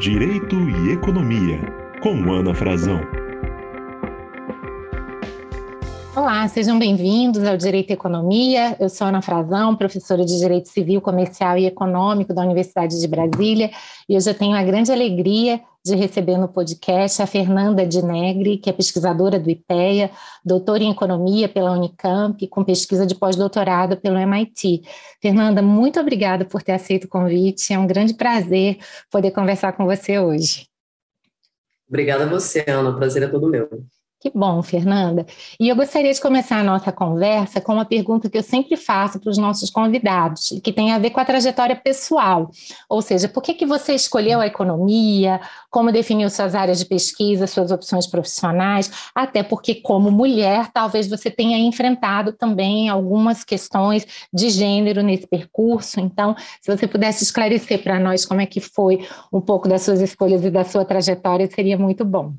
Direito e Economia, com Ana Frazão. Olá, sejam bem-vindos ao Direito e Economia. Eu sou Ana Frazão, professora de Direito Civil, Comercial e Econômico da Universidade de Brasília, e hoje eu tenho a grande alegria de receber no podcast a Fernanda Dinegri, que é pesquisadora do IPEA, doutora em Economia pela Unicamp, com pesquisa de pós-doutorado pelo MIT. Fernanda, muito obrigada por ter aceito o convite, é um grande prazer poder conversar com você hoje. Obrigada a você, Ana, o prazer é todo meu. Que bom, Fernanda. E eu gostaria de começar a nossa conversa com uma pergunta que eu sempre faço para os nossos convidados, que tem a ver com a trajetória pessoal. Ou seja, por que, que você escolheu a economia, como definiu suas áreas de pesquisa, suas opções profissionais, até porque, como mulher, talvez você tenha enfrentado também algumas questões de gênero nesse percurso. Então, se você pudesse esclarecer para nós como é que foi um pouco das suas escolhas e da sua trajetória, seria muito bom.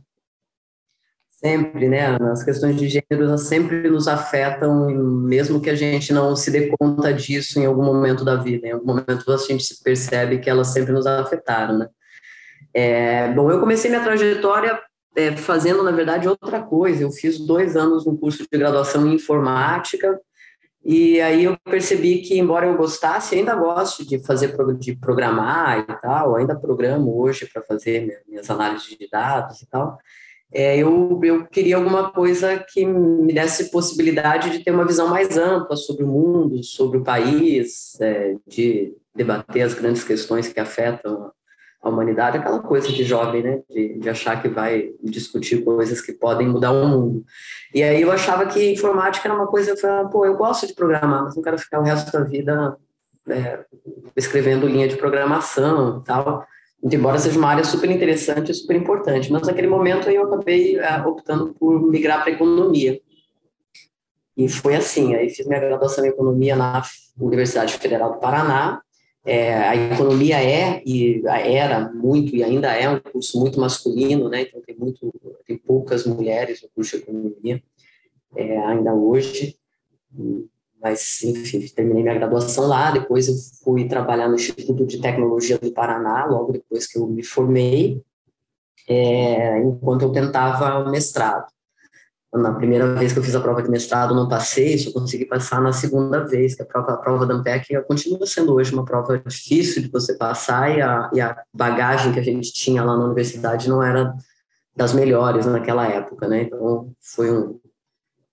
Sempre, né? As questões de gênero sempre nos afetam, mesmo que a gente não se dê conta disso em algum momento da vida. Em algum momento a gente se percebe que elas sempre nos afetaram, né? É, bom, eu comecei minha trajetória é, fazendo, na verdade, outra coisa. Eu fiz dois anos no curso de graduação em informática, e aí eu percebi que, embora eu gostasse, ainda gosto de fazer, de programar e tal, ainda programo hoje para fazer minhas análises de dados e tal, é, eu, eu queria alguma coisa que me desse possibilidade de ter uma visão mais ampla sobre o mundo, sobre o país, é, de debater as grandes questões que afetam a humanidade, aquela coisa de jovem, né, de, de achar que vai discutir coisas que podem mudar o mundo. E aí eu achava que informática era uma coisa, eu falava, pô, eu gosto de programar, mas não quero ficar o resto da vida é, escrevendo linha de programação e tal embora seja uma área super interessante e super importante, mas naquele momento eu acabei uh, optando por migrar para economia. E foi assim, aí fiz minha graduação em economia na Universidade Federal do Paraná. É, a economia é e era muito e ainda é um curso muito masculino, né? Então tem muito, tem poucas mulheres no curso de economia é, ainda hoje. Mas, enfim, terminei minha graduação lá, depois eu fui trabalhar no Instituto de Tecnologia do Paraná, logo depois que eu me formei, é, enquanto eu tentava o mestrado. Na primeira vez que eu fiz a prova de mestrado, não passei, só consegui passar na segunda vez, que a prova, a prova da Ampec continua sendo hoje uma prova difícil de você passar, e a, e a bagagem que a gente tinha lá na universidade não era das melhores naquela época, né? Então, foi um,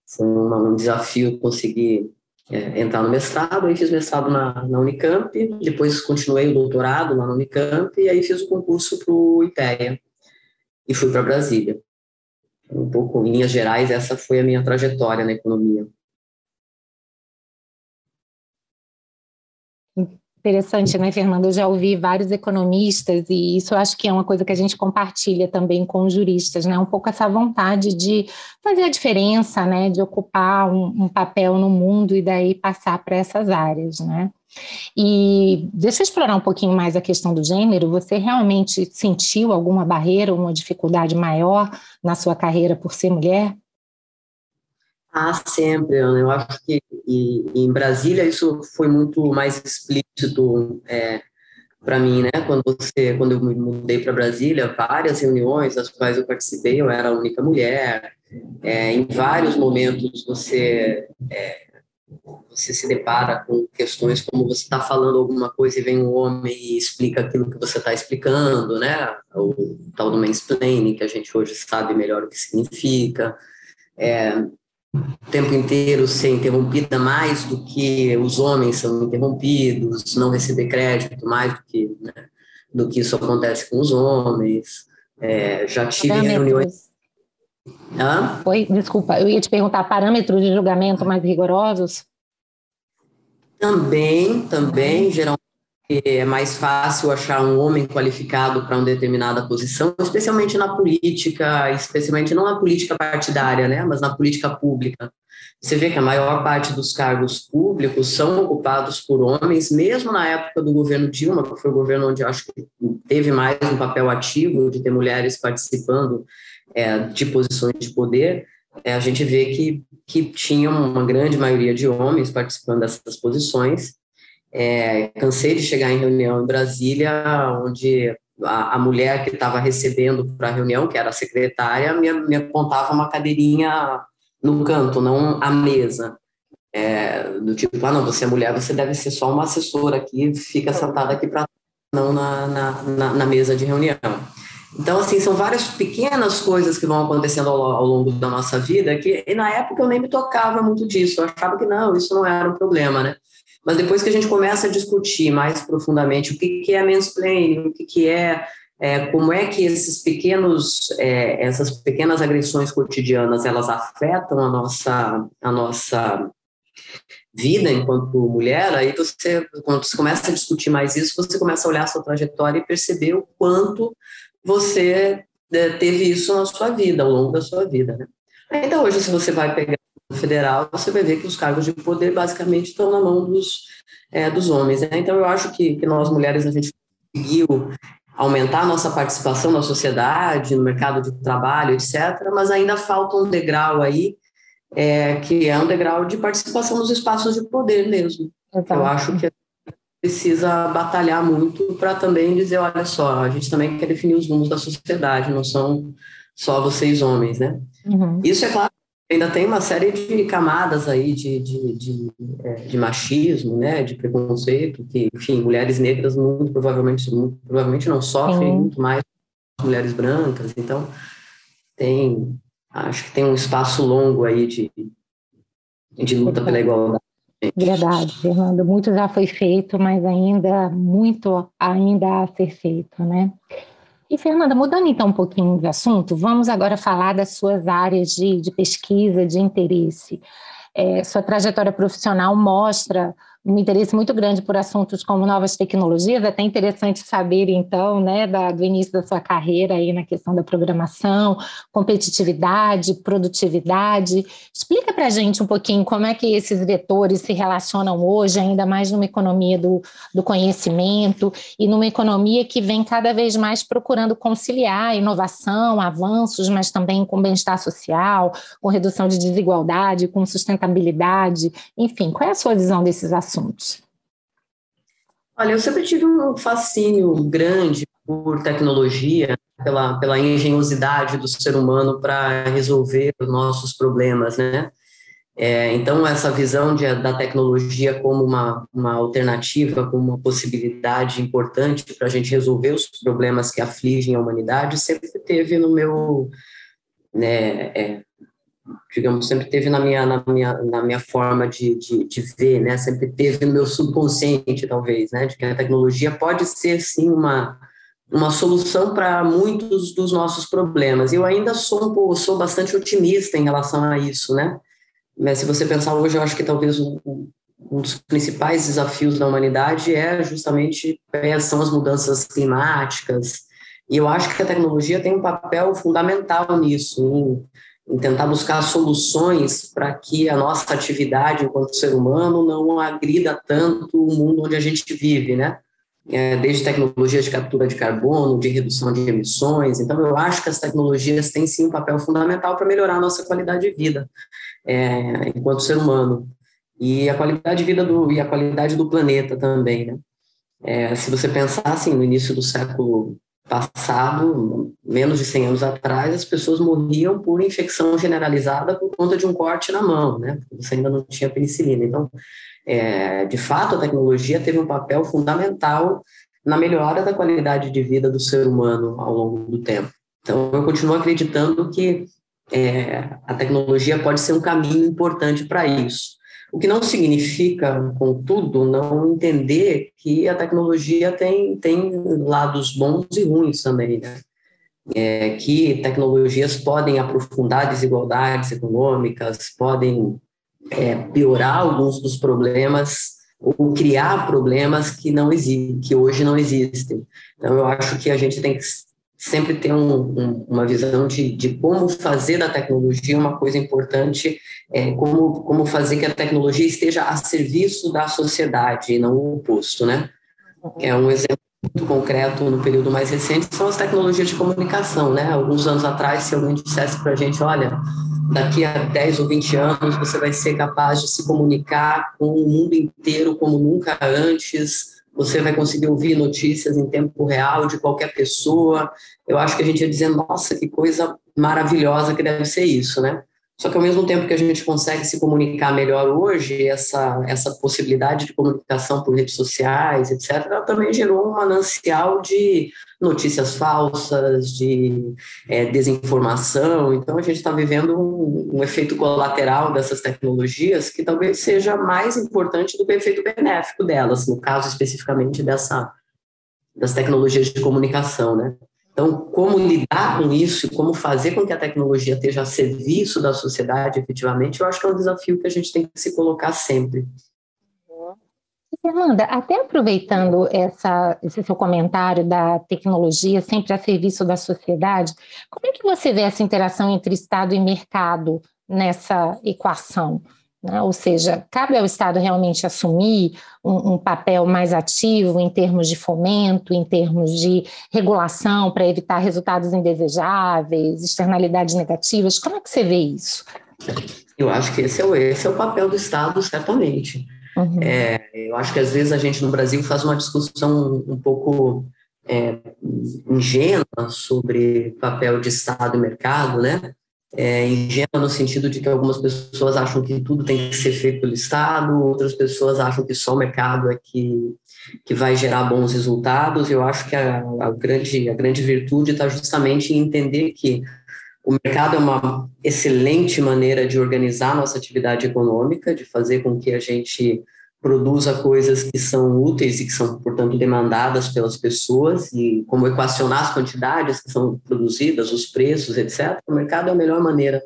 foi um desafio conseguir é, entrar no mestrado, aí fiz mestrado na, na, Unicamp, depois continuei o doutorado lá na Unicamp, e aí fiz o concurso para o IPEA, e fui para Brasília. Um pouco, em linhas gerais, essa foi a minha trajetória na economia. Interessante, né, Fernando? Eu já ouvi vários economistas, e isso eu acho que é uma coisa que a gente compartilha também com os juristas, né? Um pouco essa vontade de fazer a diferença, né? De ocupar um, um papel no mundo e daí passar para essas áreas, né? E deixa eu explorar um pouquinho mais a questão do gênero. Você realmente sentiu alguma barreira, uma dificuldade maior na sua carreira por ser mulher? Ah, sempre, Ana. Eu acho que e, em Brasília isso foi muito mais explícito é, para mim, né? Quando você, quando eu me mudei para Brasília, várias reuniões das quais eu participei, eu era a única mulher. É, em vários momentos você é, você se depara com questões como você está falando alguma coisa e vem um homem e explica aquilo que você está explicando, né? O tal do mansplaining, que a gente hoje sabe melhor o que significa. É, o tempo inteiro ser interrompida mais do que os homens são interrompidos, não receber crédito mais do que, né, do que isso acontece com os homens. É, já tive parâmetros. reuniões. Hã? Oi, desculpa, eu ia te perguntar parâmetros de julgamento mais rigorosos? Também, também, geralmente é mais fácil achar um homem qualificado para uma determinada posição, especialmente na política, especialmente não na política partidária, né, mas na política pública. Você vê que a maior parte dos cargos públicos são ocupados por homens, mesmo na época do governo Dilma, que foi o governo onde acho que teve mais um papel ativo de ter mulheres participando é, de posições de poder, é, a gente vê que, que tinha uma grande maioria de homens participando dessas posições, é, cansei de chegar em reunião em Brasília, onde a, a mulher que estava recebendo para a reunião, que era a secretária, me, me apontava uma cadeirinha no canto, não a mesa. É, do tipo, ah, não, você é mulher, você deve ser só uma assessora aqui, fica sentada aqui para não na, na, na, mesa de reunião. Então, assim, são várias pequenas coisas que vão acontecendo ao, ao, longo da nossa vida que, na época, eu nem me tocava muito disso, eu achava que não, isso não era um problema, né? Mas depois que a gente começa a discutir mais profundamente o que, que é mansplaining, o que, que é, é como é que esses pequenos, é, essas pequenas agressões cotidianas, elas afetam a nossa, a nossa vida enquanto mulher, aí você, quando você começa a discutir mais isso, você começa a olhar a sua trajetória e perceber o quanto você é, teve isso na sua vida, ao longo da sua vida, né? Então, hoje, se você vai pegar federal, você vai ver que os cargos de poder basicamente estão na mão dos, é, dos homens. Né? Então, eu acho que, que nós mulheres, a gente conseguiu aumentar a nossa participação na sociedade, no mercado de trabalho, etc., mas ainda falta um degrau aí, é, que é um degrau de participação nos espaços de poder mesmo. Eu acho que precisa batalhar muito para também dizer, olha só, a gente também quer definir os rumos da sociedade, não são só vocês homens, né? Uhum. Isso é claro ainda tem uma série de camadas aí de, de, de, é, de, machismo, né, de preconceito, que, enfim, mulheres negras muito provavelmente, muito, provavelmente não sofrem Sim. muito mais que mulheres brancas, então tem, acho que tem um espaço longo aí de, de luta pela igualdade. Verdade, Fernando, muito já foi feito, mas ainda, muito ainda a ser feito, né? E, Fernanda, mudando então um pouquinho de assunto, vamos agora falar das suas áreas de, de pesquisa, de interesse. É, sua trajetória profissional mostra um interesse muito grande por assuntos como novas tecnologias, é até interessante saber, então, né, da, do início da sua carreira aí na questão da programação, competitividade, produtividade. Explica para a gente um pouquinho como é que esses vetores se relacionam hoje, ainda mais numa economia do, do conhecimento e numa economia que vem cada vez mais procurando conciliar inovação, avanços, mas também com bem-estar social, com redução de desigualdade, com sustentabilidade, enfim, qual é a sua visão desses assuntos? Assuntos? Olha, eu sempre tive um fascínio grande por tecnologia, pela, pela engenhosidade do ser humano para resolver os nossos problemas, né? É, então, essa visão de, da tecnologia como uma, uma alternativa, como uma possibilidade importante para a gente resolver os problemas que afligem a humanidade, sempre teve no meu, né, é, digamos, sempre teve na minha, na minha, na minha forma de, de, de, ver, né? Sempre teve no meu subconsciente, talvez, né? De que a tecnologia pode ser, sim, uma, uma solução para muitos dos nossos problemas. Eu ainda sou, sou bastante otimista em relação a isso, né? Mas se você pensar hoje, eu acho que talvez um, um dos principais desafios da humanidade é justamente é, são as mudanças climáticas, e eu acho que a tecnologia tem um papel fundamental nisso, em em tentar buscar soluções para que a nossa atividade enquanto ser humano não agrida tanto o mundo onde a gente vive, né? É, desde tecnologias de captura de carbono, de redução de emissões. Então, eu acho que as tecnologias têm sim um papel fundamental para melhorar a nossa qualidade de vida é, enquanto ser humano e a qualidade de vida do e a qualidade do planeta também, né? É, se você pensar assim, no início do século passado, menos de 100 anos atrás, as pessoas morriam por infecção generalizada por conta de um corte na mão, né? Você ainda não tinha penicilina. Então, é, de fato, a tecnologia teve um papel fundamental na melhora da qualidade de vida do ser humano ao longo do tempo. Então, eu continuo acreditando que é, a tecnologia pode ser um caminho importante para isso. O que não significa, contudo, não entender que a tecnologia tem, tem lados bons e ruins também, né? É, que tecnologias podem aprofundar desigualdades econômicas, podem é, piorar alguns dos problemas ou criar problemas que não existem, que hoje não existem. Então, eu acho que a gente tem que sempre ter um, um, uma visão de, de como fazer da tecnologia uma coisa importante, é, como, como fazer que a tecnologia esteja a serviço da sociedade e não o oposto, né? É um exemplo muito concreto no período mais recente são as tecnologias de comunicação, né? Alguns anos atrás, se alguém dissesse para a gente, olha, daqui a 10 ou 20 anos você vai ser capaz de se comunicar com o mundo inteiro como nunca antes, você vai conseguir ouvir notícias em tempo real de qualquer pessoa. Eu acho que a gente ia dizer, nossa, que coisa maravilhosa que deve ser isso, né? Só que ao mesmo tempo que a gente consegue se comunicar melhor hoje, essa, essa possibilidade de comunicação por redes sociais, etc., ela também gerou um manancial de notícias falsas, de é, desinformação. Então, a gente está vivendo um, um, efeito colateral dessas tecnologias que talvez seja mais importante do que o efeito benéfico delas, no caso especificamente dessa, das tecnologias de comunicação, né? Então, como lidar com isso e como fazer com que a tecnologia esteja a serviço da sociedade efetivamente, eu acho que é um desafio que a gente tem que se colocar sempre. Fernanda, até aproveitando essa, esse seu comentário da tecnologia sempre a serviço da sociedade, como é que você vê essa interação entre Estado e mercado nessa equação? Né? Ou seja, cabe ao Estado realmente assumir um, um, papel mais ativo em termos de fomento, em termos de regulação para evitar resultados indesejáveis, externalidades negativas? Como é que você vê isso? Eu acho que esse é o, esse é o papel do Estado, certamente. Uhum. É, eu acho que às vezes a gente no Brasil faz uma discussão um pouco é, ingênua sobre papel de Estado e mercado, né? É, ingênua no sentido de que algumas pessoas acham que tudo tem que ser feito pelo Estado, outras pessoas acham que só o mercado é que, que vai gerar bons resultados. Eu acho que a, a grande, a grande virtude está justamente em entender que o mercado é uma excelente maneira de organizar nossa atividade econômica, de fazer com que a gente produza coisas que são úteis e que são, portanto, demandadas pelas pessoas, e como equacionar as quantidades que são produzidas, os preços, etc., o mercado é a melhor maneira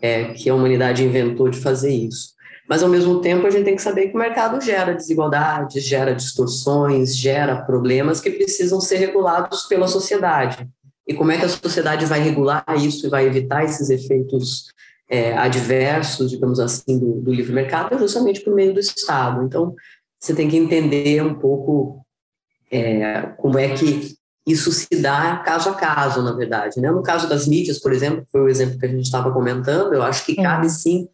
é, que a humanidade inventou de fazer isso. Mas, ao mesmo tempo, a gente tem que saber que o mercado gera desigualdades, gera distorções, gera problemas que precisam ser regulados pela sociedade. E como é que a sociedade vai regular isso e vai evitar esses efeitos é, adversos, digamos assim, do, do livre mercado é justamente por meio do Estado. Então, você tem que entender um pouco é, como é que isso se dá caso a caso, na verdade. Né? No caso das mídias, por exemplo, foi o exemplo que a gente estava comentando, eu acho que cabe sim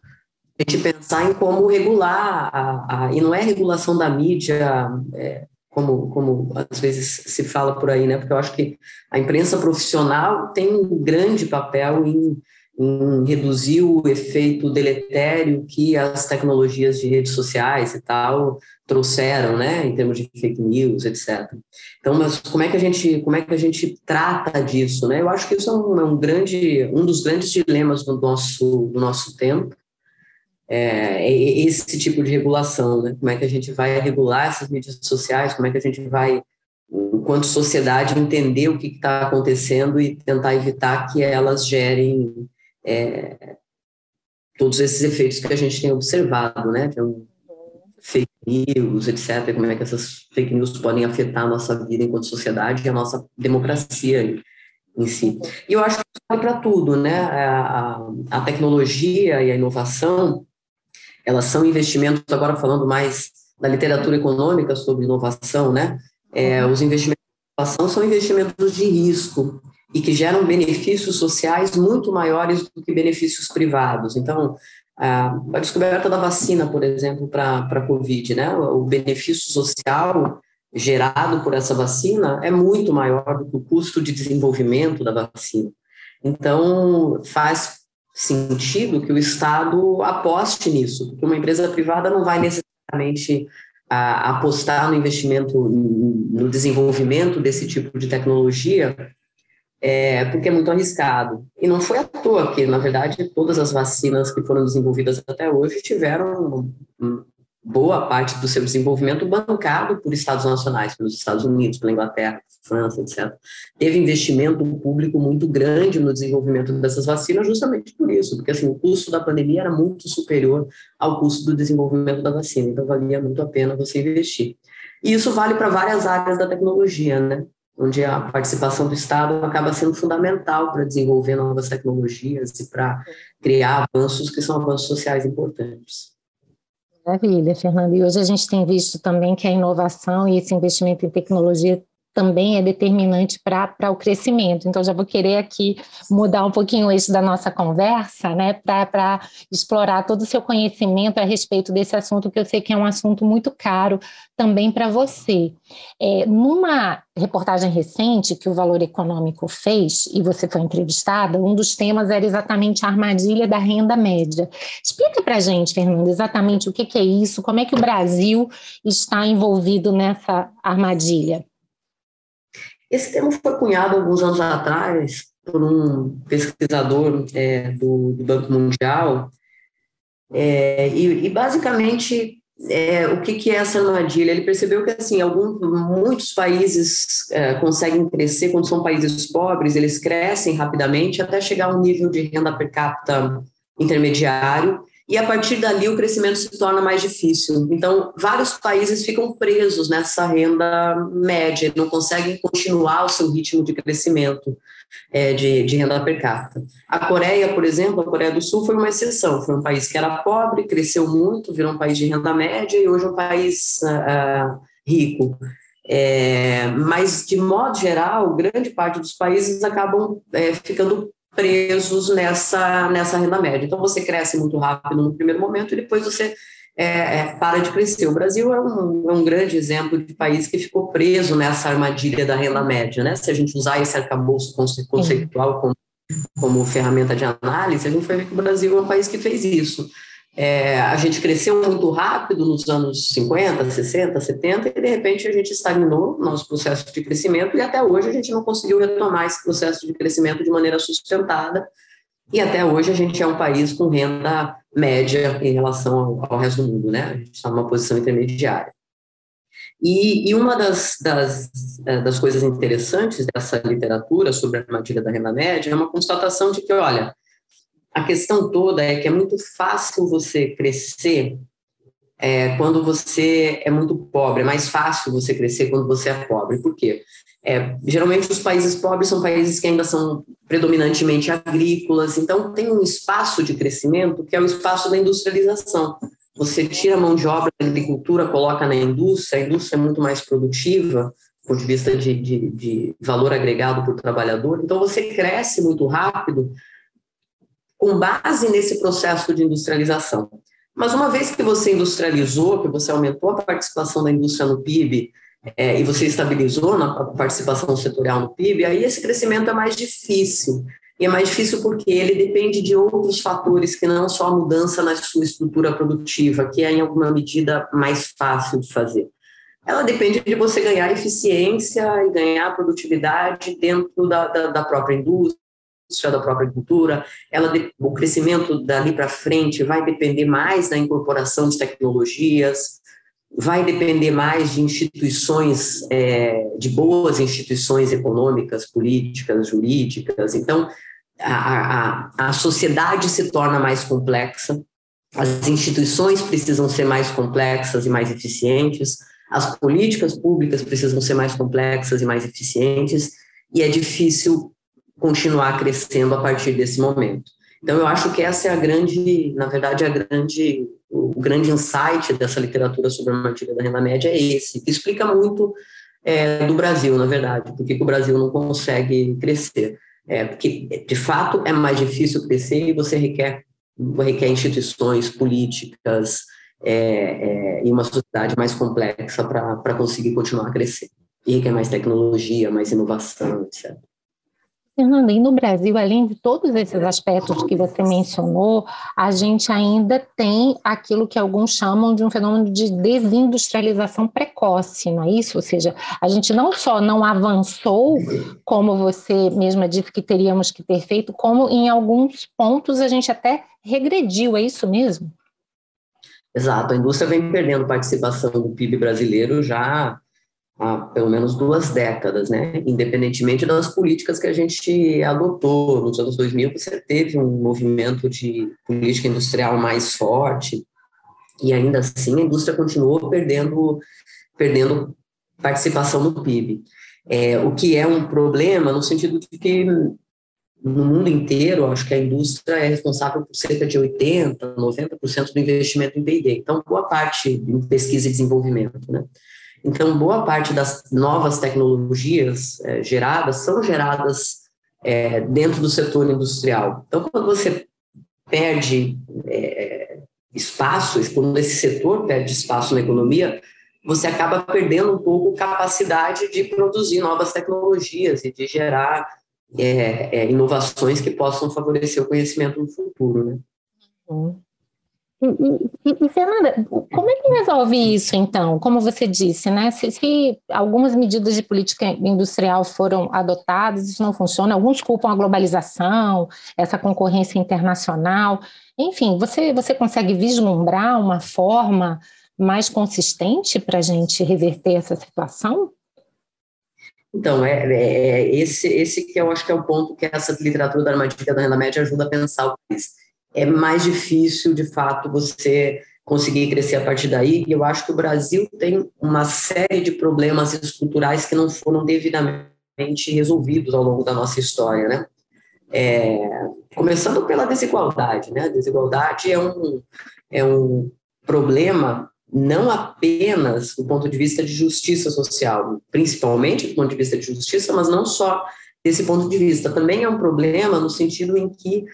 a gente pensar em como regular, a, a, e não é regulação da mídia, é, como, como às vezes se fala por aí, né? porque eu acho que a imprensa profissional tem um grande papel em em reduzir o efeito deletério que as tecnologias de redes sociais e tal trouxeram, né, em termos de fake news, etc. Então, mas como é que a gente, como é que a gente trata disso, né? Eu acho que isso é um, é um grande, um dos grandes dilemas do nosso, do nosso tempo, é, é esse tipo de regulação, né? Como é que a gente vai regular essas mídias sociais? Como é que a gente vai enquanto sociedade, entender o que está acontecendo e tentar evitar que elas gerem é, todos esses efeitos que a gente tem observado, né? Um fake news, etc. Como é que essas fake news podem afetar a nossa vida enquanto sociedade e a nossa democracia em si. E eu acho que isso vale para tudo, né? A, a, tecnologia e a inovação, elas são investimentos, agora falando mais da literatura econômica sobre inovação, né? É, os investimentos em inovação são investimentos de risco, e que geram benefícios sociais muito maiores do que benefícios privados. Então, a, descoberta da vacina, por exemplo, para a Covid, né? o benefício social gerado por essa vacina é muito maior do que o custo de desenvolvimento da vacina. Então, faz sentido que o Estado aposte nisso, porque uma empresa privada não vai necessariamente a, apostar no investimento, no desenvolvimento desse tipo de tecnologia é, porque é muito arriscado. E não foi à toa que, na verdade, todas as vacinas que foram desenvolvidas até hoje tiveram boa parte do seu desenvolvimento bancado por estados nacionais, pelos Estados Unidos, pela Inglaterra, França, etc. Teve investimento público muito grande no desenvolvimento dessas vacinas justamente por isso, porque assim, o custo da pandemia era muito superior ao custo do desenvolvimento da vacina, então valia muito a pena você investir. E isso vale para várias áreas da tecnologia, né? Onde a participação do Estado acaba sendo fundamental para desenvolver novas tecnologias e para criar avanços que são avanços sociais importantes. Maravilha, Fernanda. E hoje a gente tem visto também que a inovação e esse investimento em tecnologia também é determinante para o crescimento. Então, já vou querer aqui mudar um pouquinho o eixo da nossa conversa, né, para explorar todo o seu conhecimento a respeito desse assunto, que eu sei que é um assunto muito caro também para você. É, numa reportagem recente que o Valor Econômico fez, e você foi entrevistada, um dos temas era exatamente a armadilha da renda média. Explica para a gente, Fernanda, exatamente o que, que é isso, como é que o Brasil está envolvido nessa armadilha. Esse termo foi cunhado alguns anos atrás por um pesquisador é, do, do, Banco Mundial, é, e, e, basicamente é, o que, que, é essa armadilha? Ele percebeu que assim, alguns, muitos países é, conseguem crescer quando são países pobres, eles crescem rapidamente até chegar a um nível de renda per capita intermediário, e a partir dali o crescimento se torna mais difícil. Então, vários países ficam presos nessa renda média, não conseguem continuar o seu ritmo de crescimento é, de, de, renda per capita. A Coreia, por exemplo, a Coreia do Sul foi uma exceção, foi um país que era pobre, cresceu muito, virou um país de renda média e hoje é um país uh, rico. É, mas, de modo geral, grande parte dos países acabam é, ficando presos nessa, nessa renda média. Então, você cresce muito rápido no primeiro momento e depois você é, é, para de crescer. O Brasil é um, é um, grande exemplo de país que ficou preso nessa armadilha da renda média. Né? Se a gente usar esse arcabouço conceitual como, como ferramenta de análise, a gente vai ver que o Brasil é um país que fez isso. É, a gente cresceu muito rápido nos anos 50, 60, 70 e de repente a gente estagnou nosso processo de crescimento e até hoje a gente não conseguiu retomar esse processo de crescimento de maneira sustentada e até hoje a gente é um país com renda média em relação ao, ao resto do mundo, né? A gente está numa posição intermediária. E, e uma das, das, eh, das coisas interessantes dessa literatura sobre a armadilha da renda média é uma constatação de que, olha, a questão toda é que é muito fácil você crescer é, quando você é muito pobre, é mais fácil você crescer quando você é pobre. Por quê? É, geralmente os países pobres são países que ainda são predominantemente agrícolas, então tem um espaço de crescimento que é o espaço da industrialização. Você tira a mão de obra da agricultura, coloca na indústria, a indústria é muito mais produtiva, do ponto de vista de, de, de valor agregado por trabalhador, então você cresce muito rápido com base nesse processo de industrialização. Mas uma vez que você industrializou, que você aumentou a participação da indústria no PIB é, e você estabilizou na participação setorial no PIB, aí esse crescimento é mais difícil. E é mais difícil porque ele depende de outros fatores que não só a mudança na sua estrutura produtiva, que é em alguma medida mais fácil de fazer. Ela depende de você ganhar eficiência e ganhar produtividade dentro da, da, da própria indústria da própria agricultura, ela, o crescimento dali para frente vai depender mais da incorporação de tecnologias, vai depender mais de instituições, é, de boas instituições econômicas, políticas, jurídicas. Então, a, a, a sociedade se torna mais complexa, as instituições precisam ser mais complexas e mais eficientes, as políticas públicas precisam ser mais complexas e mais eficientes, e é difícil continuar crescendo a partir desse momento. Então, eu acho que essa é a grande, na verdade, a grande, o grande insight dessa literatura sobre a armadilha da renda média é esse, que explica muito é, do Brasil, na verdade, porque o Brasil não consegue crescer. É, porque, de fato, é mais difícil crescer e você requer, requer instituições políticas é, é, e uma sociedade mais complexa para conseguir continuar a crescer. E requer mais tecnologia, mais inovação, etc. Fernanda, e no Brasil, além de todos esses aspectos que você mencionou, a gente ainda tem aquilo que alguns chamam de um fenômeno de desindustrialização precoce, não é isso? Ou seja, a gente não só não avançou, como você mesma disse que teríamos que ter feito, como em alguns pontos a gente até regrediu, é isso mesmo? Exato, a indústria vem perdendo participação do PIB brasileiro já há pelo menos duas décadas, né? Independentemente das políticas que a gente adotou nos anos 2000, você teve um movimento de política industrial mais forte e ainda assim a indústria continuou perdendo perdendo participação no PIB. É, o que é um problema no sentido de que no mundo inteiro, acho que a indústria é responsável por cerca de 80%, 90% do investimento em P&D. Então, boa parte em pesquisa e desenvolvimento, né? Então, boa parte das novas tecnologias é, geradas são geradas é, dentro do setor industrial. Então, quando você perde é, espaço, quando esse setor perde espaço na economia, você acaba perdendo um pouco capacidade de produzir novas tecnologias e de gerar é, é, inovações que possam favorecer o conhecimento no futuro, né? Uhum. E, e, e, Fernanda, como é que resolve isso, então? Como você disse, né? Se, se, algumas medidas de política industrial foram adotadas, isso não funciona, alguns culpam a globalização, essa concorrência internacional. Enfim, você, você consegue vislumbrar uma forma mais consistente para a gente reverter essa situação? Então, é, é, é, esse, esse que eu acho que é o ponto que essa literatura da armadilha da renda média ajuda a pensar o país. É mais difícil, de fato, você conseguir crescer a partir daí, e eu acho que o Brasil tem uma série de problemas estruturais que não foram devidamente resolvidos ao longo da nossa história, né? É, começando pela desigualdade, né? A desigualdade é um, é um problema não apenas do ponto de vista de justiça social, principalmente do ponto de vista de justiça, mas não só desse ponto de vista. Também é um problema no sentido em que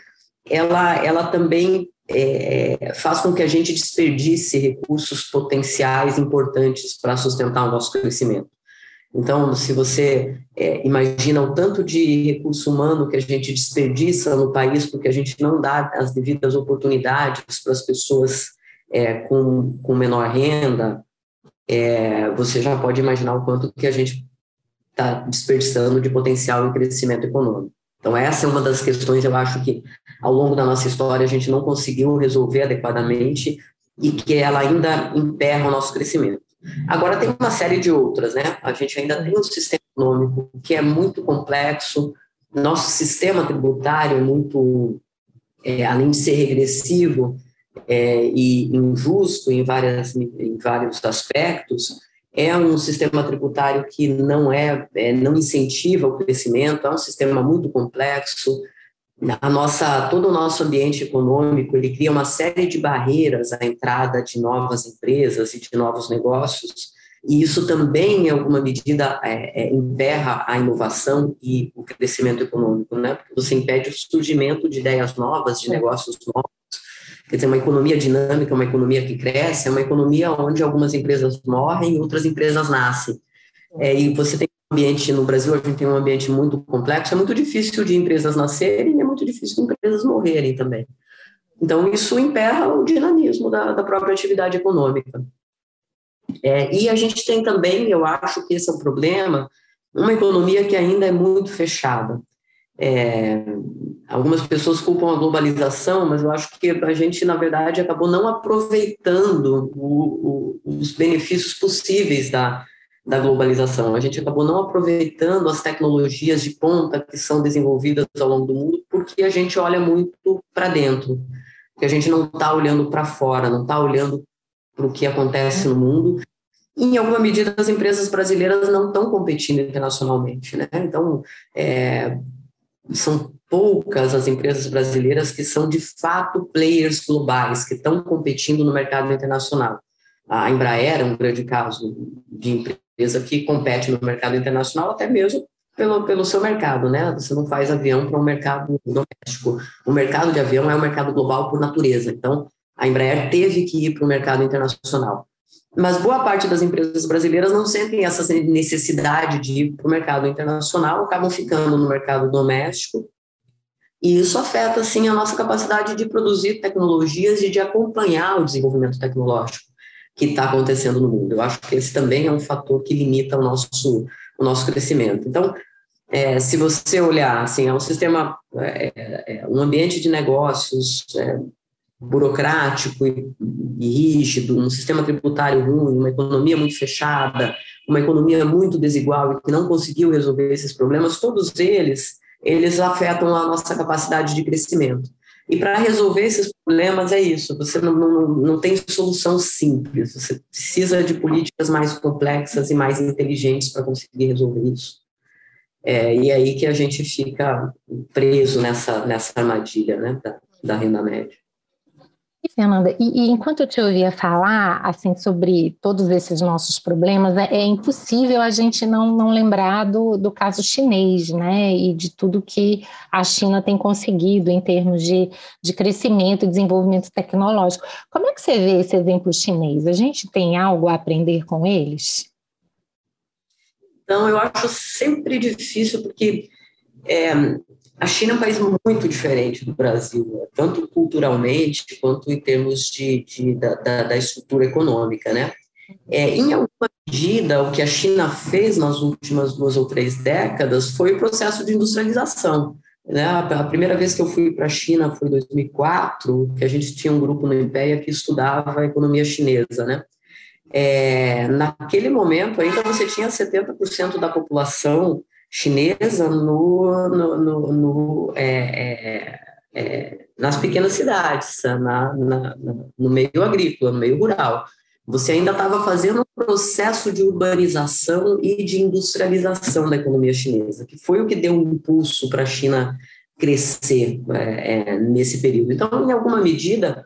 ela, ela também é, faz com que a gente desperdice recursos potenciais importantes para sustentar o nosso crescimento. Então, se você é, imagina o tanto de recurso humano que a gente desperdiça no país porque a gente não dá as devidas oportunidades para as pessoas é, com, com menor renda, é, você já pode imaginar o quanto que a gente está desperdiçando de potencial em crescimento econômico. Então, essa é uma das questões, eu acho que ao longo da nossa história a gente não conseguiu resolver adequadamente e que ela ainda emperra o nosso crescimento. Agora, tem uma série de outras, né? A gente ainda tem um sistema econômico que é muito complexo, nosso sistema tributário é muito, é, além de ser regressivo, é, e injusto em, várias, em vários aspectos, é um sistema tributário que não é, é, não incentiva o crescimento, é um sistema muito complexo. A nossa, todo o nosso ambiente econômico ele cria uma série de barreiras à entrada de novas empresas e de novos negócios, e isso também, em alguma medida, é, é, emperra a inovação e o crescimento econômico, né? Porque você impede o surgimento de ideias novas, de negócios novos, Quer dizer, uma economia dinâmica, uma economia que cresce, é uma economia onde algumas empresas morrem e outras empresas nascem. É, e você tem ambiente, no Brasil, a gente tem um ambiente muito complexo, é muito difícil de empresas nascerem e é muito difícil de empresas morrerem também. Então, isso emperra o dinamismo da, da própria atividade econômica. É, e a gente tem também, eu acho que esse é o problema, uma economia que ainda é muito fechada. É, algumas pessoas culpam a globalização, mas eu acho que a gente, na verdade, acabou não aproveitando o, o, os benefícios possíveis da, da globalização. A gente acabou não aproveitando as tecnologias de ponta que são desenvolvidas ao longo do mundo, porque a gente olha muito para dentro, porque a gente não está olhando para fora, não está olhando para o que acontece no mundo. Em alguma medida, as empresas brasileiras não estão competindo internacionalmente. Né? Então, é, são poucas as empresas brasileiras que são de fato players globais, que estão competindo no mercado internacional. A Embraer é um grande caso de empresa que compete no mercado internacional, até mesmo pelo, pelo seu mercado, né? Você não faz avião para um mercado doméstico. O mercado de avião é um mercado global por natureza. Então, a Embraer teve que ir para o mercado internacional. Mas boa parte das empresas brasileiras não sentem essa necessidade de ir para o mercado internacional, acabam ficando no mercado doméstico, e isso afeta, sim, a nossa capacidade de produzir tecnologias e de acompanhar o desenvolvimento tecnológico que está acontecendo no mundo. Eu acho que esse também é um fator que limita o nosso, o nosso crescimento. Então, é, se você olhar, assim, é um sistema, é, é, um ambiente de negócios é, burocrático e, e rígido, um sistema tributário ruim, uma economia muito fechada, uma economia muito desigual e que não conseguiu resolver esses problemas, todos eles, eles afetam a nossa capacidade de crescimento. E para resolver esses problemas é isso, você não, não, não tem solução simples, você precisa de políticas mais complexas e mais inteligentes para conseguir resolver isso. É, e é aí que a gente fica preso nessa, nessa armadilha né, da, da renda média. Fernanda, e, e, enquanto eu te ouvia falar assim sobre todos esses nossos problemas, é, é impossível a gente não, não lembrar do, do, caso chinês, né? E de tudo que a China tem conseguido em termos de, de crescimento e desenvolvimento tecnológico. Como é que você vê esse exemplo chinês? A gente tem algo a aprender com eles? Então, eu acho sempre difícil, porque é, a China é um país muito diferente do Brasil, né? tanto culturalmente quanto em termos de, de da, da, estrutura econômica, né? É, em alguma medida, o que a China fez nas últimas duas ou três décadas foi o processo de industrialização. Né? A primeira vez que eu fui para a China foi em 2004, que a gente tinha um grupo no IPEA que estudava economia chinesa, né? É, naquele momento, ainda você tinha 70% da população chinesa no, no, no, no é, é, é, nas pequenas cidades, na, na, no meio agrícola, no meio rural. Você ainda estava fazendo um processo de urbanização e de industrialização da economia chinesa, que foi o que deu um impulso para a China crescer é, é, nesse período. Então, em alguma medida,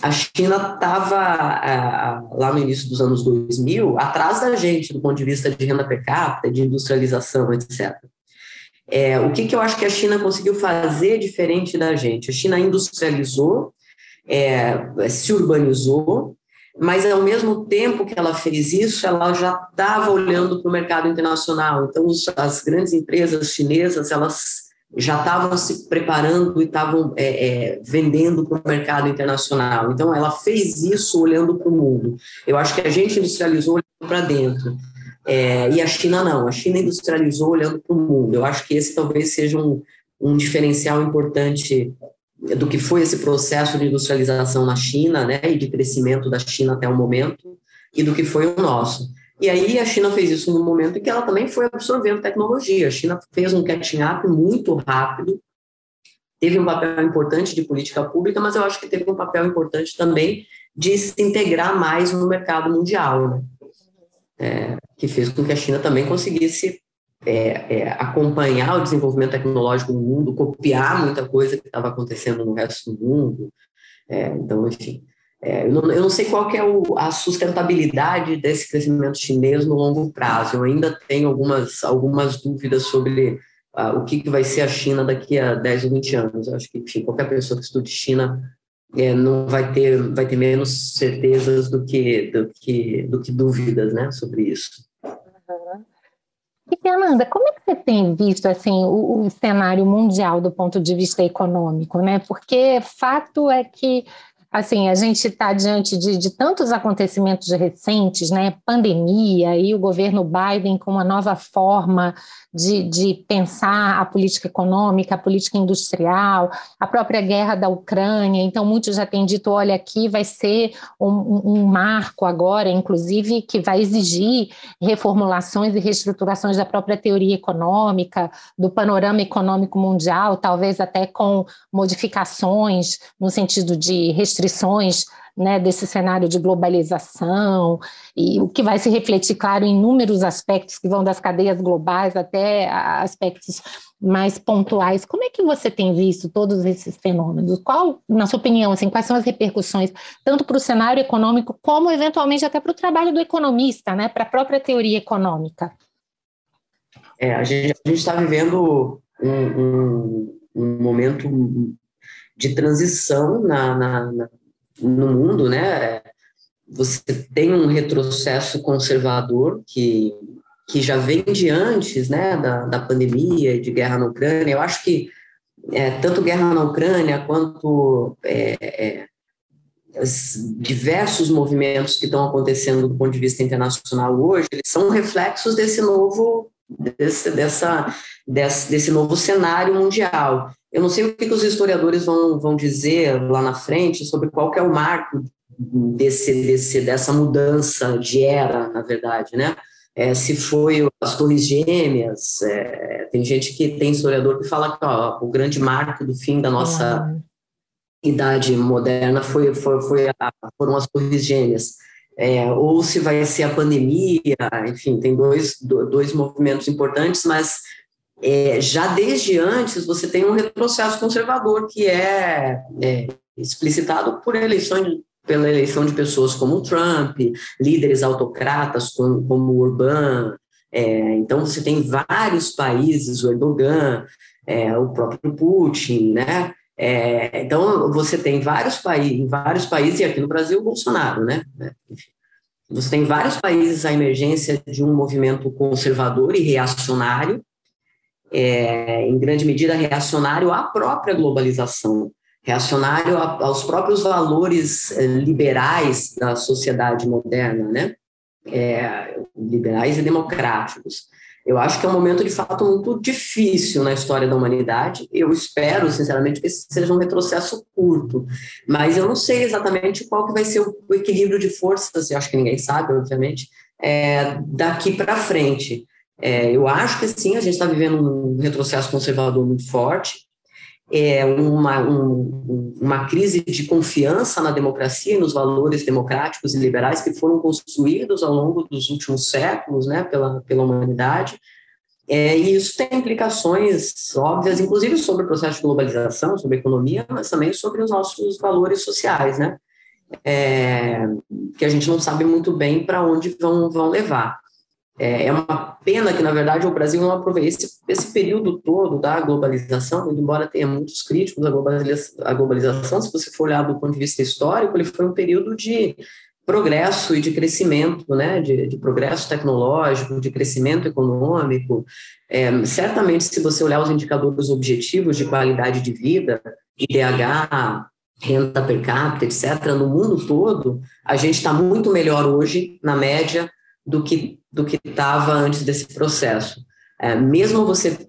a China estava, lá no início dos anos 2000, atrás da gente, do ponto de vista de renda per capita, de industrialização, etc. É, o que, que eu acho que a China conseguiu fazer diferente da gente? A China industrializou, é, se urbanizou, mas ao mesmo tempo que ela fez isso, ela já estava olhando para o mercado internacional. Então, as grandes empresas chinesas, elas já estavam se preparando e estavam é, é, vendendo para o mercado internacional. Então, ela fez isso olhando para o mundo. Eu acho que a gente industrializou olhando para dentro. É, e a China não, a China industrializou olhando para o mundo. Eu acho que esse talvez seja um, um diferencial importante do que foi esse processo de industrialização na China, né, e de crescimento da China até o momento, e do que foi o nosso. E aí a China fez isso no momento em que ela também foi absorvendo tecnologia. A China fez um catching up muito rápido, teve um papel importante de política pública, mas eu acho que teve um papel importante também de se integrar mais no mercado mundial, né? É, que fez com que a China também conseguisse é, é, acompanhar o desenvolvimento tecnológico no mundo, copiar muita coisa que estava acontecendo no resto do mundo. É, então, enfim, é, eu, não, eu, não, sei qual é o, a sustentabilidade desse crescimento chinês no longo prazo. Eu ainda tenho algumas, algumas dúvidas sobre uh, o que, que vai ser a China daqui a 10 ou 20 anos. Eu acho que, enfim, qualquer pessoa que estude China é, não vai ter, vai ter menos certezas do que, do que, do que dúvidas né, sobre isso. E, Fernanda, como é que você tem visto assim, o, o cenário mundial do ponto de vista econômico? Né? Porque fato é que assim, a gente está diante de, de, tantos acontecimentos recentes, né? Pandemia e o governo Biden com uma nova forma de, de, pensar a política econômica, a política industrial, a própria guerra da Ucrânia. Então, muitos já têm dito: olha, aqui vai ser um, um marco agora, inclusive, que vai exigir reformulações e reestruturações da própria teoria econômica, do panorama econômico mundial, talvez até com modificações no sentido de restrições né, desse cenário de globalização, e o que vai se refletir, claro, em inúmeros aspectos que vão das cadeias globais até aspectos mais pontuais. Como é que você tem visto todos esses fenômenos? Qual, na sua opinião, assim, quais são as repercussões, tanto para o cenário econômico, como eventualmente até para o trabalho do economista, né, para a própria teoria econômica? É, a gente está vivendo um, um, um, momento de transição na, na, na no mundo, né? Você tem um retrocesso conservador que, que já vem de antes, né, da, da pandemia, de guerra na Ucrânia. Eu acho que é, tanto guerra na Ucrânia quanto é, é, diversos movimentos que estão acontecendo do ponto de vista internacional hoje, eles são reflexos desse novo desse, dessa, desse, desse novo cenário mundial. Eu não sei o que, os historiadores vão, vão dizer lá na frente sobre qual é o marco desse, desse, dessa mudança de era, na verdade, né? É, se foi as Torres Gêmeas, é, tem gente que tem historiador que fala que ó, o grande marco do fim da nossa idade moderna foi, foi, foi a, foram as Torres Gêmeas. É, ou se vai ser a pandemia, enfim, tem dois, dois movimentos importantes, mas é, já desde antes você tem um retrocesso conservador que é, é explicitado por eleições pela eleição de pessoas como Trump, líderes autocratas como, como Orbán. É, então, você tem vários países, o Erdogan, é, o próprio Putin, né? É, então, você tem vários países, vários países, e aqui no Brasil, o Bolsonaro, né? Você tem vários países a emergência de um movimento conservador e reacionário, é, em grande medida reacionário à própria globalização reacionário aos próprios valores eh, liberais da sociedade moderna, né? É, liberais e democráticos. Eu acho que é um momento de fato muito difícil na história da humanidade. Eu espero, sinceramente, que esse seja um retrocesso curto, mas eu não sei exatamente qual que vai ser o equilíbrio de forças. Eu acho que ninguém sabe, obviamente, é, daqui para frente. É, eu acho que sim, a gente está vivendo um retrocesso conservador muito forte é, uma, um, uma crise de confiança na democracia e nos valores democráticos e liberais que foram construídos ao longo dos últimos séculos né, pela, pela humanidade. É, e isso tem implicações óbvias, inclusive sobre o processo de globalização, sobre a economia, mas também sobre os nossos valores sociais, né? É, que a gente não sabe muito bem para onde vão, vão levar. É, é uma pena que, na verdade, o Brasil não aproveite esse, período todo da globalização, embora tenha muitos críticos à globalização, à globalização, se você for olhar do ponto de vista histórico, ele foi um período de progresso e de crescimento, né, de, de progresso tecnológico, de crescimento econômico. É, certamente, se você olhar os indicadores objetivos de qualidade de vida, IDH, renda per capita, etc., no mundo todo, a gente está muito melhor hoje, na média, do que do que estava antes desse processo. É, mesmo você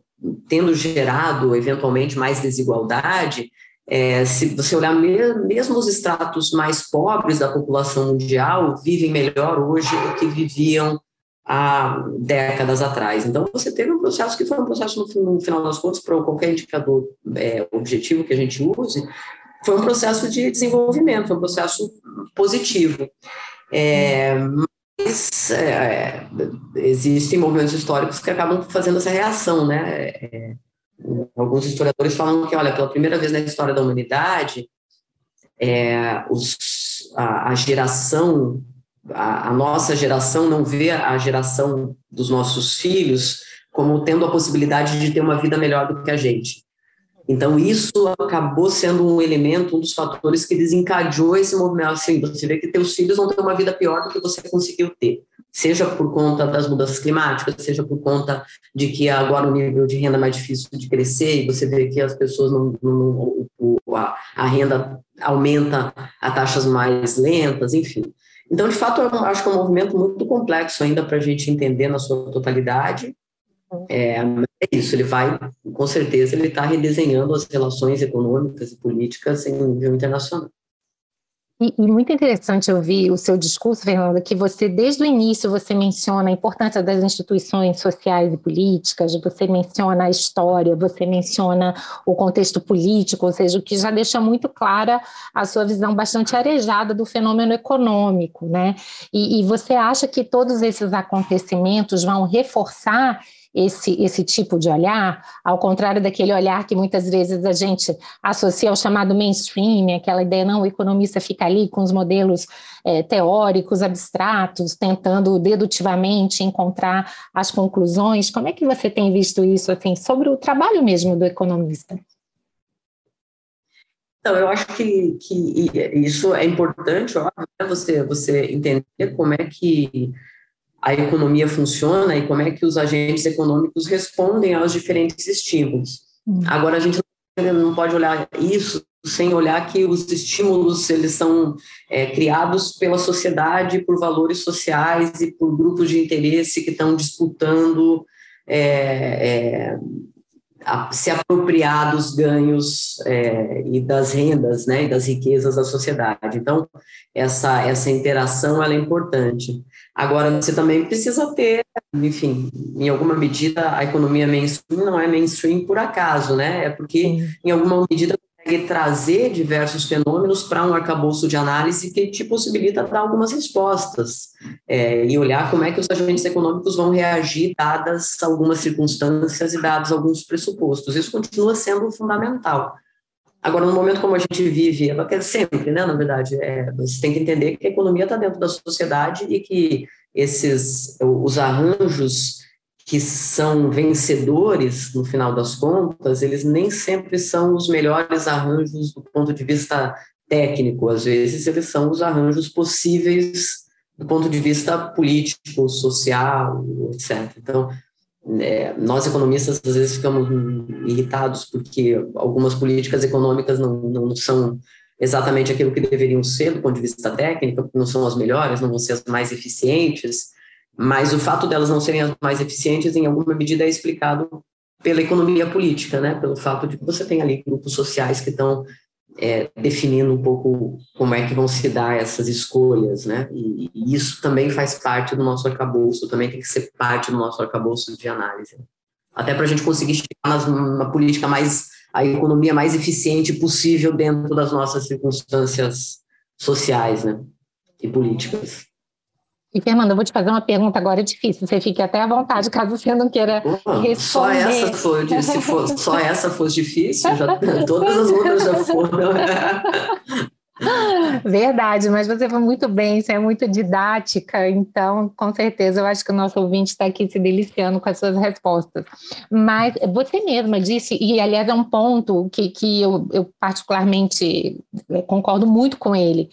tendo gerado eventualmente mais desigualdade, é, se você olhar mesmo os estratos mais pobres da população mundial vivem melhor hoje do que viviam há décadas atrás. Então, você teve um processo que foi um processo, no, final das contas, para qualquer indicador é, objetivo que a gente use, foi um processo de desenvolvimento, foi um processo positivo. É, mas é, existem movimentos históricos que acabam fazendo essa reação, né? É, alguns historiadores falam que, olha, pela primeira vez na história da humanidade, é, os, a, a, geração, a, a, nossa geração não vê a geração dos nossos filhos como tendo a possibilidade de ter uma vida melhor do que a gente. Então, isso acabou sendo um elemento, um dos fatores que desencadeou esse movimento. Assim, você vê que teus filhos vão ter uma vida pior do que você conseguiu ter, seja por conta das mudanças climáticas, seja por conta de que agora o nível de renda é mais difícil de crescer, e você vê que as pessoas não, não a, a renda aumenta a taxas mais lentas, enfim. Então, de fato, eu acho que é um movimento muito complexo ainda para a gente entender na sua totalidade, é, é isso, ele vai, com certeza, ele está redesenhando as relações econômicas e políticas em nível internacional. E, e, muito interessante ouvir o seu discurso, Fernanda, que você, desde o início, você menciona a importância das instituições sociais e políticas, você menciona a história, você menciona o contexto político, ou seja, o que já deixa muito clara a sua visão bastante arejada do fenômeno econômico, né? E, e você acha que todos esses acontecimentos vão reforçar esse, esse tipo de olhar, ao contrário daquele olhar que muitas vezes a gente associa ao chamado mainstream, aquela ideia, não, o economista fica ali com os modelos é, teóricos, abstratos, tentando dedutivamente encontrar as conclusões. Como é que você tem visto isso, assim, sobre o trabalho mesmo do economista? Então, eu acho que, que isso é importante, óbvio, né? você, você entender como é que a economia funciona e como é que os agentes econômicos respondem aos diferentes estímulos. Uhum. Agora, a gente não pode olhar isso sem olhar que os estímulos eles são é, criados pela sociedade por valores sociais e por grupos de interesse que estão disputando é, é, se apropriar dos ganhos é, e das rendas né, e das riquezas da sociedade. Então, essa, essa interação ela é importante. Agora, você também precisa ter, enfim, em alguma medida, a economia mainstream não é mainstream por acaso, né? É porque, em alguma medida, consegue trazer diversos fenômenos para um arcabouço de análise que te possibilita dar algumas respostas é, e olhar como é que os agentes econômicos vão reagir dadas algumas circunstâncias e dados alguns pressupostos. Isso continua sendo fundamental. Agora, no momento como a gente vive, é sempre, né, na verdade, é, você tem que entender que a economia está dentro da sociedade e que esses, os arranjos que são vencedores, no final das contas, eles nem sempre são os melhores arranjos do ponto de vista técnico, às vezes eles são os arranjos possíveis do ponto de vista político, social, etc. Então, é, nós economistas às vezes ficamos irritados porque algumas políticas econômicas não, não são exatamente aquilo que deveriam ser do ponto de vista técnico, não são as melhores, não vão ser as mais eficientes, mas o fato delas não serem as mais eficientes, em alguma medida, é explicado pela economia política, né? pelo fato de que você tem ali grupos sociais que estão é, definindo um pouco como é que vão se dar essas escolhas, né? E, e, isso também faz parte do nosso arcabouço, também tem que ser parte do nosso arcabouço de análise. Até para a gente conseguir chegar na política mais, a economia mais eficiente possível dentro das nossas circunstâncias sociais, né? E políticas. E, Fernanda, eu vou te fazer uma pergunta agora difícil. Você fique até à vontade, caso você não queira responder. Só essa foi, se for, só essa fosse difícil, já, todas as outras já foram. Verdade, mas você foi muito bem, você é muito didática, então com certeza eu acho que o nosso ouvinte está aqui se deliciando com as suas respostas. Mas você mesma disse, e aliás é um ponto que, que eu, eu particularmente eh, concordo muito com ele,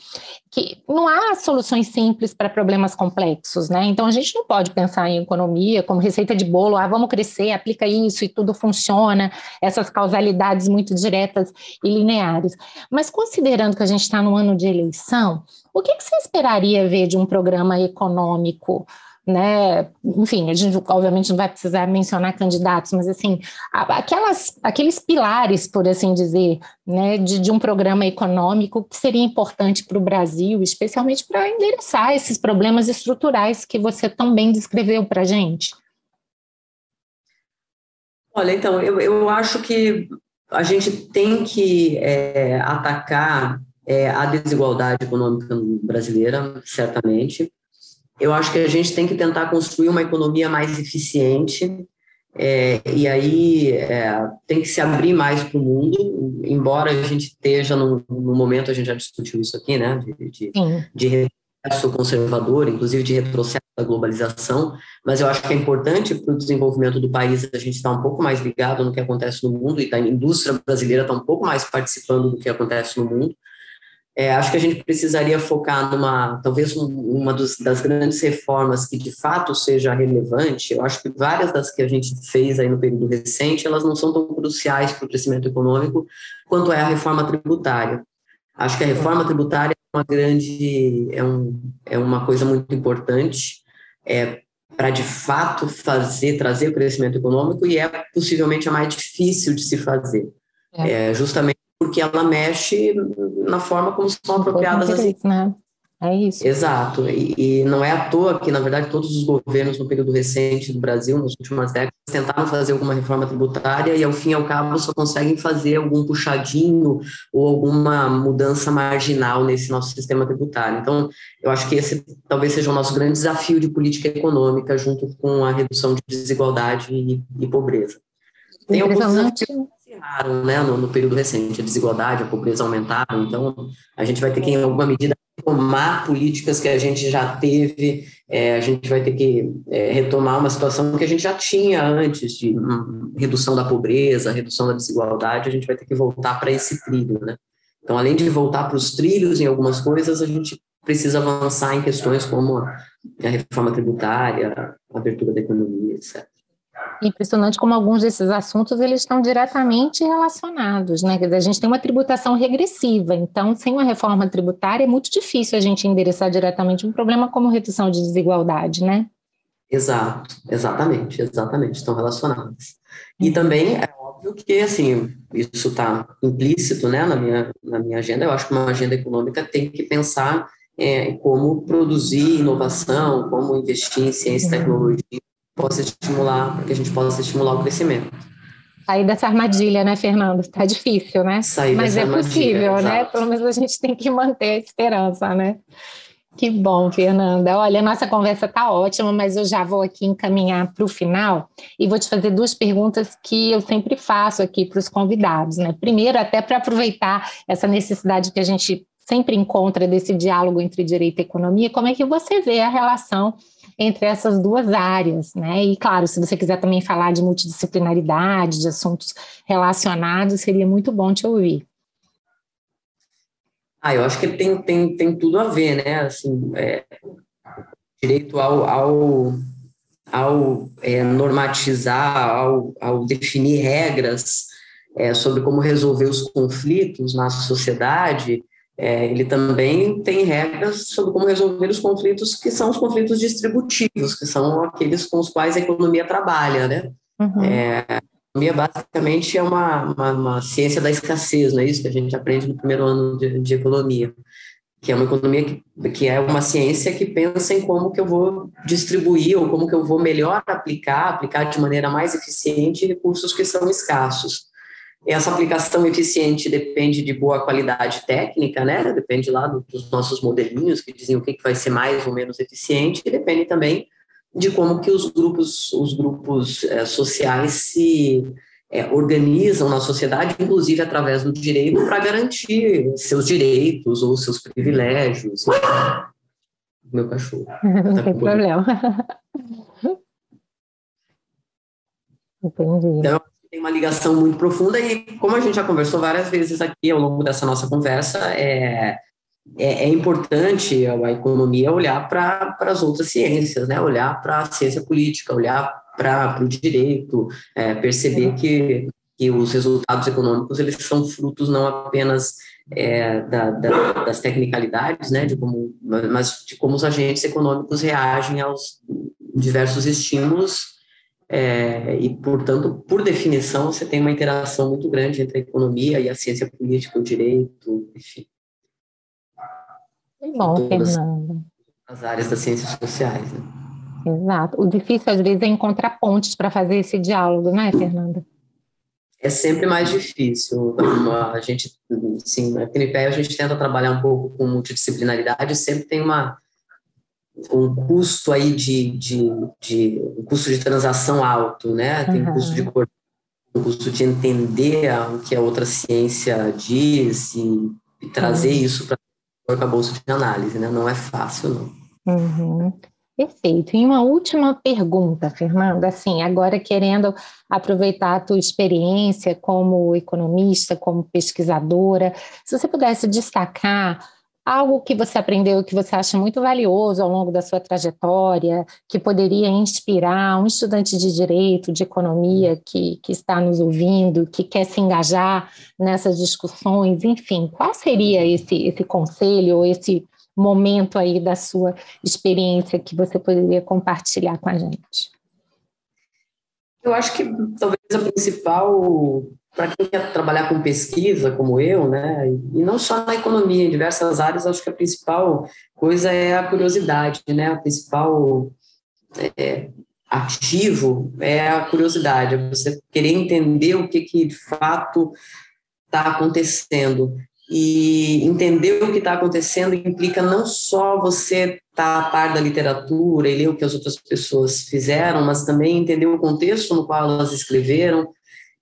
que não há soluções simples para problemas complexos, né? Então a gente não pode pensar em economia como receita de bolo, ah, vamos crescer, aplica isso e tudo funciona, essas causalidades muito diretas e lineares. Mas considerando que a gente está no ano de eleição, o que, que você esperaria ver de um programa econômico? né? Enfim, a gente obviamente não vai precisar mencionar candidatos, mas assim, aquelas, aqueles pilares, por assim dizer, né, de, de um programa econômico que seria importante para o Brasil, especialmente para endereçar esses problemas estruturais que você tão bem descreveu para a gente. Olha, então, eu, eu acho que a gente tem que é, atacar é, a desigualdade econômica brasileira, certamente, eu acho que a gente tem que tentar construir uma economia mais eficiente, é, e aí é, tem que se abrir mais para o mundo, embora a gente esteja no, momento, a gente já discutiu isso aqui, né, de, de, de retrocesso conservador, inclusive de retrocesso da globalização, mas eu acho que é importante para o desenvolvimento do país a gente estar tá um pouco mais ligado no que acontece no mundo, e tá, a indústria brasileira está um pouco mais participando do que acontece no mundo, é, acho que a gente precisaria focar numa, talvez uma dos, das grandes reformas que de fato seja relevante. Eu acho que várias das que a gente fez aí no período recente, elas não são tão cruciais para o crescimento econômico quanto é a reforma tributária. Acho que a reforma tributária é uma grande, é, um, é uma coisa muito importante é, para de fato fazer, trazer o crescimento econômico e é possivelmente a mais difícil de se fazer. É. É, justamente porque ela mexe na forma como são apropriadas as né? É isso. Exato. E, e, não é à toa que, na verdade, todos os governos no período recente do Brasil, nas últimas décadas, tentaram fazer alguma reforma tributária e, ao fim e ao cabo, só conseguem fazer algum puxadinho ou alguma mudança marginal nesse nosso sistema tributário. Então, eu acho que esse talvez seja o nosso grande desafio de política econômica, junto com a redução de desigualdade e, e pobreza. Tem alguns desafios né, no, no, período recente. A desigualdade, a pobreza aumentaram, então a gente vai ter que, em alguma medida, retomar políticas que a gente já teve, é, a gente vai ter que é, retomar uma situação que a gente já tinha antes, de hum, redução da pobreza, redução da desigualdade, a gente vai ter que voltar para esse trilho, né? Então, além de voltar para os trilhos em algumas coisas, a gente precisa avançar em questões como a reforma tributária, a abertura da economia, etc impressionante como alguns desses assuntos eles estão diretamente relacionados, né? a gente tem uma tributação regressiva, então sem uma reforma tributária é muito difícil a gente endereçar diretamente um problema como redução de desigualdade, né? Exato, exatamente, exatamente, estão relacionados. E uhum. também é óbvio que, assim, isso está implícito, né, na minha, na minha agenda, eu acho que uma agenda econômica tem que pensar é, como produzir inovação, como investir em ciência e uhum. tecnologia, possa estimular, para que a gente possa estimular o crescimento. Sair dessa armadilha, né, Fernando? Está difícil, né? Sair Mas é possível, né? Pelo menos a gente tem que manter a esperança, né? Que bom, Fernanda. Olha, a nossa conversa está ótima, mas eu já vou aqui encaminhar para o final e vou te fazer duas perguntas que eu sempre faço aqui para os convidados. Né? Primeiro, até para aproveitar essa necessidade que a gente sempre encontra desse diálogo entre direito e economia, como é que você vê a relação entre essas duas áreas, né? E claro, se você quiser também falar de multidisciplinaridade, de assuntos relacionados, seria muito bom te ouvir. Ah, eu acho que tem, tem, tem tudo a ver, né? Assim, é, direito ao, ao, ao é, normatizar, ao, ao definir regras é, sobre como resolver os conflitos na sociedade, é, ele também tem regras sobre como resolver os conflitos que são os conflitos distributivos, que são aqueles com os quais a economia trabalha, né? Uhum. É, economia basicamente é uma, uma, uma, ciência da escassez, não é isso que a gente aprende no primeiro ano de, de economia, que é uma economia que, que é uma ciência que pensa em como que eu vou distribuir ou como que eu vou melhor aplicar, aplicar de maneira mais eficiente recursos que são escassos. Essa aplicação eficiente depende de boa qualidade técnica, né? Depende lá dos nossos modelinhos que dizem o que vai ser mais ou menos eficiente, e depende também de como que os grupos, os grupos é, sociais se é, organizam na sociedade, inclusive através do direito, para garantir seus direitos ou seus privilégios. Meu cachorro. Não tá tem problema. Entendi. Então, tem uma ligação muito profunda e, como a gente já conversou várias vezes aqui ao longo dessa nossa conversa, é, é, é importante a economia olhar para as outras ciências, né? olhar para a ciência política, olhar para o direito, é, perceber que, que os resultados econômicos eles são frutos não apenas é, da, da, das tecnicalidades, né, de como, mas de como os agentes econômicos reagem aos diversos estímulos é, e, portanto, por definição, você tem uma interação muito grande entre a economia e a ciência política, o direito, enfim. Que bom, Fernanda. As áreas das ciências sociais. Né? Exato. O difícil, às vezes, é encontrar pontes para fazer esse diálogo, não é, Fernanda? É sempre mais difícil. A gente, sim, no IPE a gente tenta trabalhar um pouco com multidisciplinaridade, sempre tem uma, um custo aí de, de, de um custo de transação alto, né? Tem uhum. um custo de um custo de entender o que a outra ciência diz e, e trazer uhum. isso para a bolsa de análise, né? Não é fácil, não. Uhum. Perfeito. E uma última pergunta, Fernanda, assim, agora querendo aproveitar a tua experiência como economista, como pesquisadora, se você pudesse destacar algo que você aprendeu que você acha muito valioso ao longo da sua trajetória, que poderia inspirar um estudante de direito, de economia que, que está nos ouvindo, que quer se engajar nessas discussões, enfim, qual seria esse, esse conselho ou esse momento aí da sua experiência que você poderia compartilhar com a gente? Eu acho que talvez a principal, para quem quer trabalhar com pesquisa, como eu, né, e não só na economia, em diversas áreas, acho que a principal coisa é a curiosidade, né, a principal é, ativo é a curiosidade, é você querer entender o que, que de fato está acontecendo. E entender o que está acontecendo implica não só você estar tá a par da literatura e ler o que as outras pessoas fizeram, mas também entender o contexto no qual elas escreveram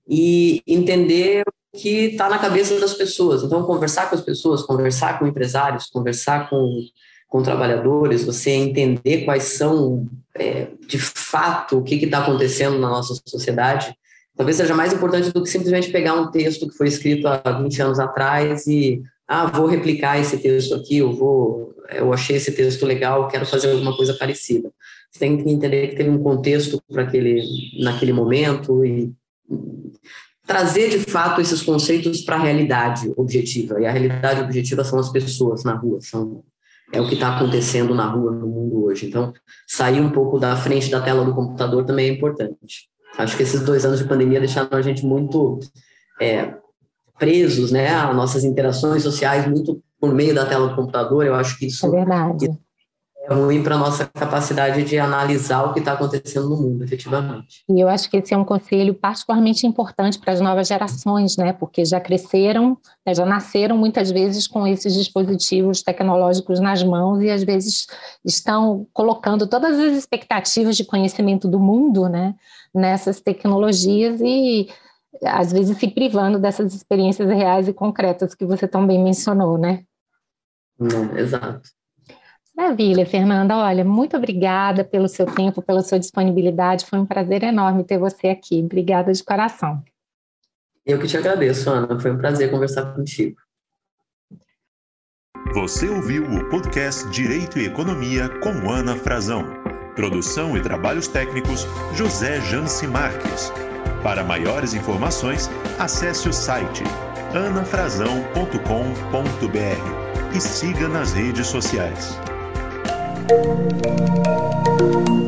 e entender o que está na cabeça das pessoas. Então, conversar com as pessoas, conversar com empresários, conversar com, com trabalhadores, você entender quais são, é, de fato, o que está acontecendo na nossa sociedade talvez seja mais importante do que simplesmente pegar um texto que foi escrito há 20 anos atrás e, ah, vou replicar esse texto aqui, eu vou, eu achei esse texto legal, quero fazer alguma coisa parecida. Você tem que entender que teve um contexto para aquele, naquele momento e trazer de fato esses conceitos para a realidade objetiva. E a realidade objetiva são as pessoas na rua, são é o que está acontecendo na rua no mundo hoje. Então, sair um pouco da frente da tela do computador também é importante. Acho que esses dois anos de pandemia deixaram a gente muito é, presos, né, nossas interações sociais muito por meio da tela do computador. Eu acho que isso é verdade. É ruim para a nossa capacidade de analisar o que está acontecendo no mundo, efetivamente. E eu acho que esse é um conselho particularmente importante para as novas gerações, né? Porque já cresceram, né, já nasceram muitas vezes com esses dispositivos tecnológicos nas mãos e às vezes estão colocando todas as expectativas de conhecimento do mundo, né? Nessas tecnologias e às vezes se privando dessas experiências reais e concretas que você também mencionou, né? Não, exato. Maravilha, Fernanda. Olha, muito obrigada pelo seu tempo, pela sua disponibilidade. Foi um prazer enorme ter você aqui. Obrigada de coração. Eu que te agradeço, Ana. Foi um prazer conversar contigo. Você ouviu o podcast Direito e Economia com Ana Frazão. Produção e trabalhos técnicos José Janci Marques. Para maiores informações, acesse o site anafrazão.com.br e siga nas redes sociais. Thank you.